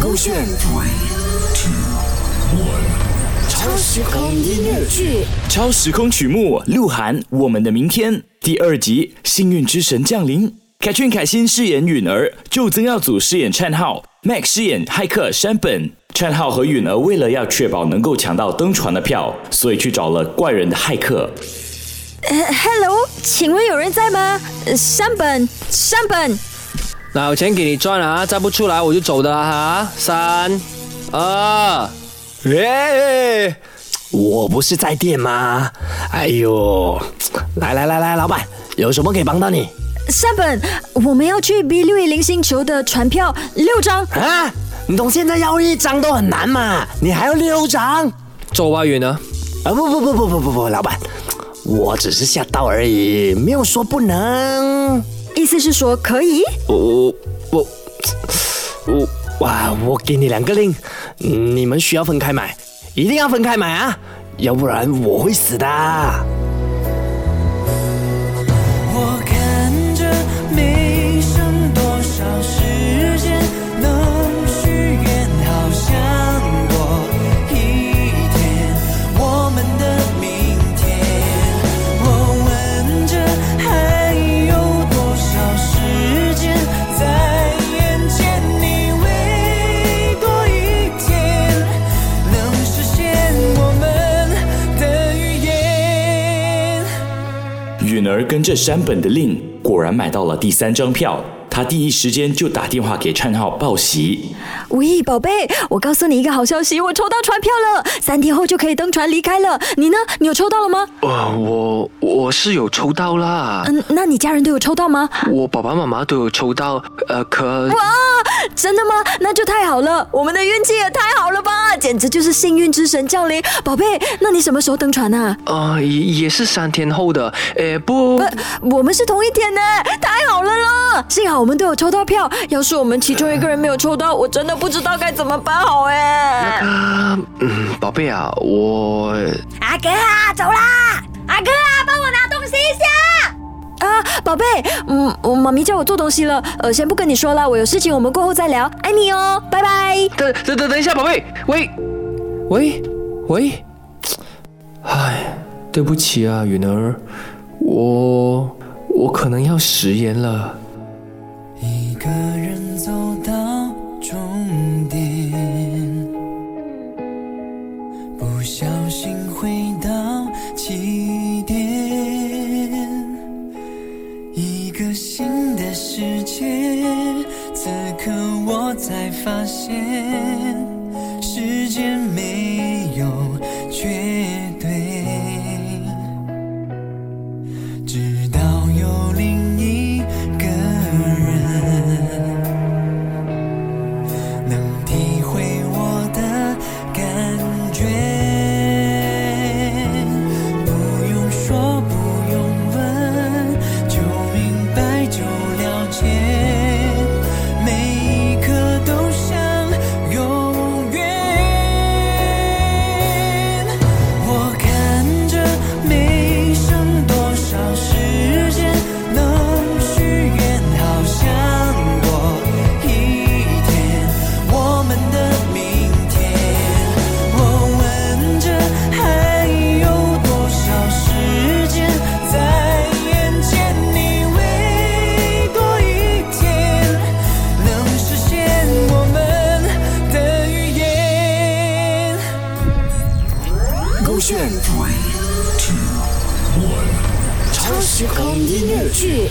勾选 Three, Two, One，超时空音乐剧，超时空曲目，鹿晗，我们的明天第二集，幸运之神降临。凯俊、凯欣饰演允儿，就曾耀祖饰演灿浩，Max 饰演骇客山本。灿浩和允儿为了要确保能够抢到登船的票，所以去找了怪人的骇客。呃，Hello，请问有人在吗？呃山本，山本，那有钱给你赚了啊，再不出来我就走的了哈。三二，耶！我不是在店吗？哎呦，来来来来，老板，有什么可以帮到你山本，我们要去 B 六一零星球的船票六张。啊？你懂现在要一张都很难嘛，你还要六张？走吧，远呢？啊不不不不不不不，老板，我只是吓到而已，没有说不能。意思是说可以？我我我哇！我给你两个令，你们需要分开买，一定要分开买啊，要不然我会死的。跟着山本的令，果然买到了第三张票。他第一时间就打电话给灿浩报喜。喂，宝贝，我告诉你一个好消息，我抽到船票了，三天后就可以登船离开了。你呢？你有抽到了吗？呃，我我是有抽到啦，嗯，那你家人都有抽到吗？我爸爸妈妈都有抽到，呃，可哇，真的吗？那就太好了，我们的运气也太好了吧，简直就是幸运之神降临。宝贝，那你什么时候登船啊？呃也也是三天后的，诶不，不，我们是同一天呢，太好了啦！幸好我们都有抽到票，要是我们其中一个人没有抽到，我真的不知道该怎么办好哎。啊，嗯，宝贝啊，我阿哥啊，走啦！宝贝，嗯，我妈咪叫我做东西了，呃，先不跟你说了，我有事情，我们过后再聊，爱你哦，拜拜。等等等等一下，宝贝，喂喂喂，哎，对不起啊，允儿，我我可能要食言了。发现，时间勾选 Three, Two, One，超时空音乐剧。